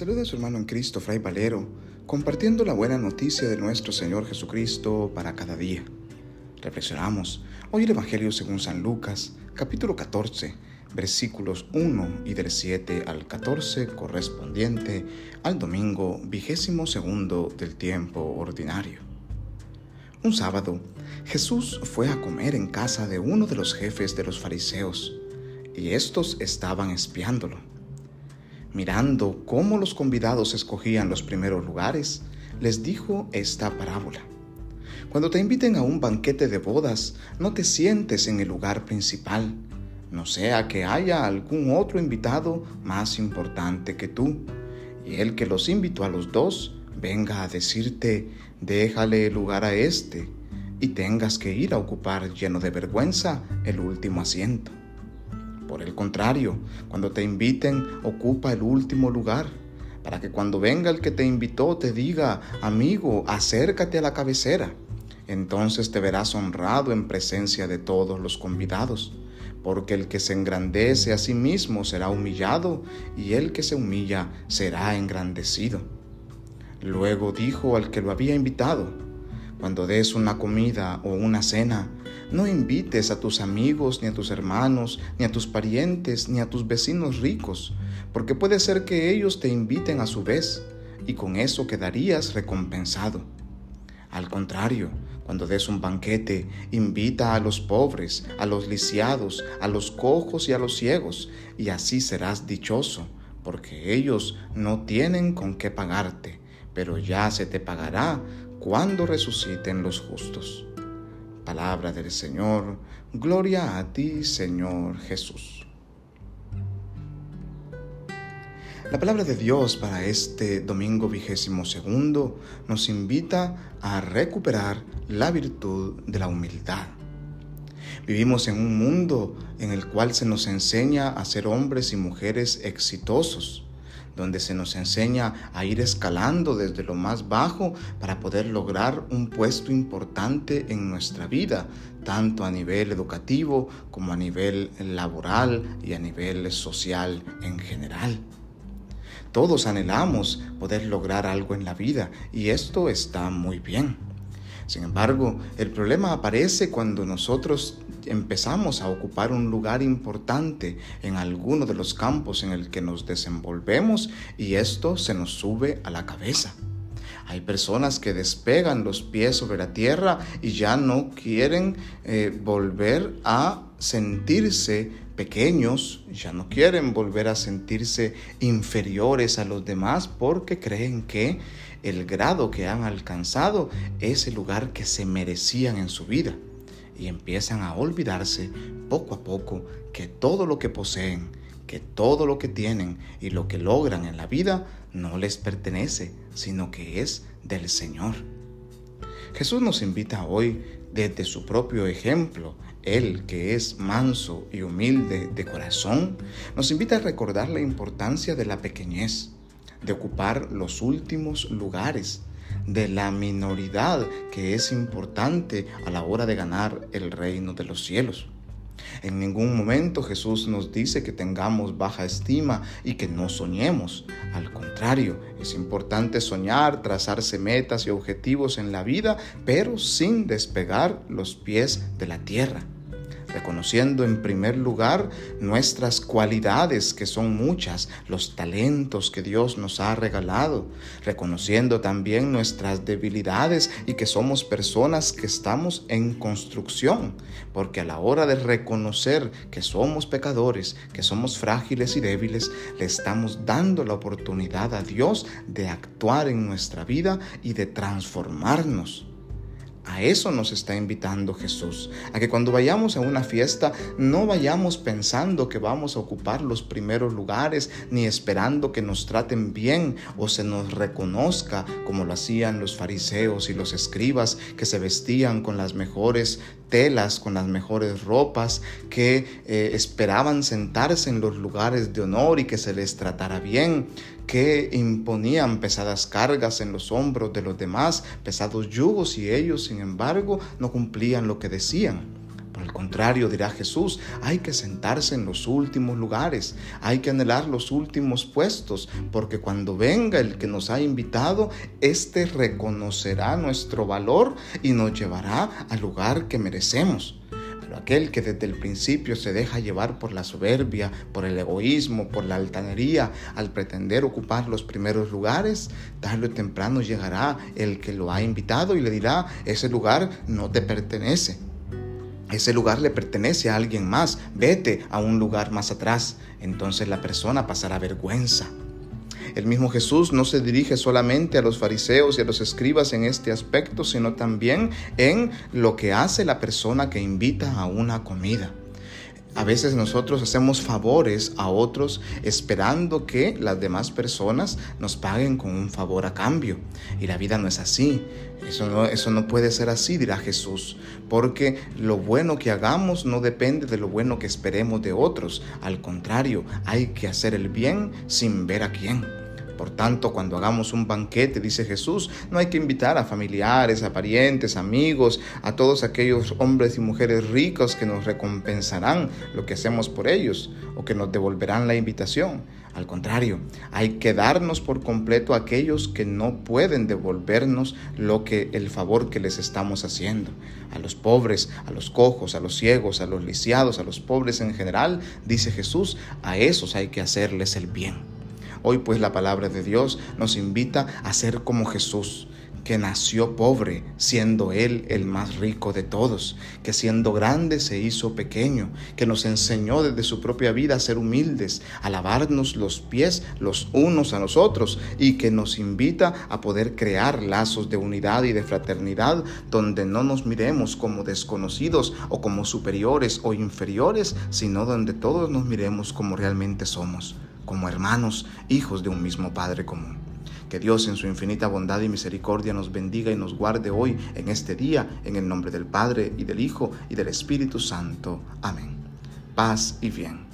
saluda a su hermano en Cristo, Fray Valero, compartiendo la buena noticia de nuestro Señor Jesucristo para cada día. Reflexionamos hoy el Evangelio según San Lucas, capítulo 14, versículos 1 y del 7 al 14, correspondiente al domingo vigésimo segundo del tiempo ordinario. Un sábado, Jesús fue a comer en casa de uno de los jefes de los fariseos, y estos estaban espiándolo. Mirando cómo los convidados escogían los primeros lugares, les dijo esta parábola. Cuando te inviten a un banquete de bodas, no te sientes en el lugar principal, no sea que haya algún otro invitado más importante que tú, y el que los invitó a los dos venga a decirte, déjale el lugar a este, y tengas que ir a ocupar lleno de vergüenza el último asiento. Por el contrario, cuando te inviten, ocupa el último lugar, para que cuando venga el que te invitó te diga, amigo, acércate a la cabecera. Entonces te verás honrado en presencia de todos los convidados, porque el que se engrandece a sí mismo será humillado, y el que se humilla será engrandecido. Luego dijo al que lo había invitado, cuando des una comida o una cena, no invites a tus amigos, ni a tus hermanos, ni a tus parientes, ni a tus vecinos ricos, porque puede ser que ellos te inviten a su vez, y con eso quedarías recompensado. Al contrario, cuando des un banquete, invita a los pobres, a los lisiados, a los cojos y a los ciegos, y así serás dichoso, porque ellos no tienen con qué pagarte, pero ya se te pagará cuando resuciten los justos. Palabra del Señor, gloria a ti, Señor Jesús. La palabra de Dios para este domingo vigésimo segundo nos invita a recuperar la virtud de la humildad. Vivimos en un mundo en el cual se nos enseña a ser hombres y mujeres exitosos, donde se nos enseña a ir escalando desde lo más bajo para poder lograr un puesto importante en nuestra vida, tanto a nivel educativo como a nivel laboral y a nivel social en general. Todos anhelamos poder lograr algo en la vida y esto está muy bien. Sin embargo, el problema aparece cuando nosotros empezamos a ocupar un lugar importante en alguno de los campos en el que nos desenvolvemos y esto se nos sube a la cabeza. Hay personas que despegan los pies sobre la tierra y ya no quieren eh, volver a sentirse pequeños, ya no quieren volver a sentirse inferiores a los demás porque creen que el grado que han alcanzado es el lugar que se merecían en su vida y empiezan a olvidarse poco a poco que todo lo que poseen, que todo lo que tienen y lo que logran en la vida no les pertenece, sino que es del Señor. Jesús nos invita hoy desde su propio ejemplo, Él que es manso y humilde de corazón, nos invita a recordar la importancia de la pequeñez, de ocupar los últimos lugares, de la minoridad que es importante a la hora de ganar el reino de los cielos. En ningún momento Jesús nos dice que tengamos baja estima y que no soñemos. Al contrario, es importante soñar, trazarse metas y objetivos en la vida, pero sin despegar los pies de la tierra reconociendo en primer lugar nuestras cualidades, que son muchas, los talentos que Dios nos ha regalado, reconociendo también nuestras debilidades y que somos personas que estamos en construcción, porque a la hora de reconocer que somos pecadores, que somos frágiles y débiles, le estamos dando la oportunidad a Dios de actuar en nuestra vida y de transformarnos. A eso nos está invitando Jesús, a que cuando vayamos a una fiesta no vayamos pensando que vamos a ocupar los primeros lugares, ni esperando que nos traten bien o se nos reconozca como lo hacían los fariseos y los escribas que se vestían con las mejores telas, con las mejores ropas, que eh, esperaban sentarse en los lugares de honor y que se les tratara bien, que imponían pesadas cargas en los hombros de los demás, pesados yugos, y ellos, sin embargo, no cumplían lo que decían. Por el contrario, dirá Jesús, hay que sentarse en los últimos lugares, hay que anhelar los últimos puestos, porque cuando venga el que nos ha invitado, éste reconocerá nuestro valor y nos llevará al lugar que merecemos aquel que desde el principio se deja llevar por la soberbia, por el egoísmo, por la altanería, al pretender ocupar los primeros lugares, tarde o temprano llegará el que lo ha invitado y le dirá, ese lugar no te pertenece. Ese lugar le pertenece a alguien más. Vete a un lugar más atrás. Entonces la persona pasará vergüenza. El mismo Jesús no se dirige solamente a los fariseos y a los escribas en este aspecto, sino también en lo que hace la persona que invita a una comida. A veces nosotros hacemos favores a otros esperando que las demás personas nos paguen con un favor a cambio. Y la vida no es así. Eso no, eso no puede ser así, dirá Jesús, porque lo bueno que hagamos no depende de lo bueno que esperemos de otros. Al contrario, hay que hacer el bien sin ver a quién. Por tanto, cuando hagamos un banquete, dice Jesús, no hay que invitar a familiares, a parientes, amigos, a todos aquellos hombres y mujeres ricos que nos recompensarán lo que hacemos por ellos o que nos devolverán la invitación. Al contrario, hay que darnos por completo a aquellos que no pueden devolvernos lo que el favor que les estamos haciendo. A los pobres, a los cojos, a los ciegos, a los lisiados, a los pobres en general, dice Jesús, a esos hay que hacerles el bien. Hoy pues la palabra de Dios nos invita a ser como Jesús, que nació pobre, siendo Él el más rico de todos, que siendo grande se hizo pequeño, que nos enseñó desde su propia vida a ser humildes, a lavarnos los pies los unos a los otros y que nos invita a poder crear lazos de unidad y de fraternidad donde no nos miremos como desconocidos o como superiores o inferiores, sino donde todos nos miremos como realmente somos como hermanos, hijos de un mismo Padre común. Que Dios en su infinita bondad y misericordia nos bendiga y nos guarde hoy en este día, en el nombre del Padre y del Hijo y del Espíritu Santo. Amén. Paz y bien.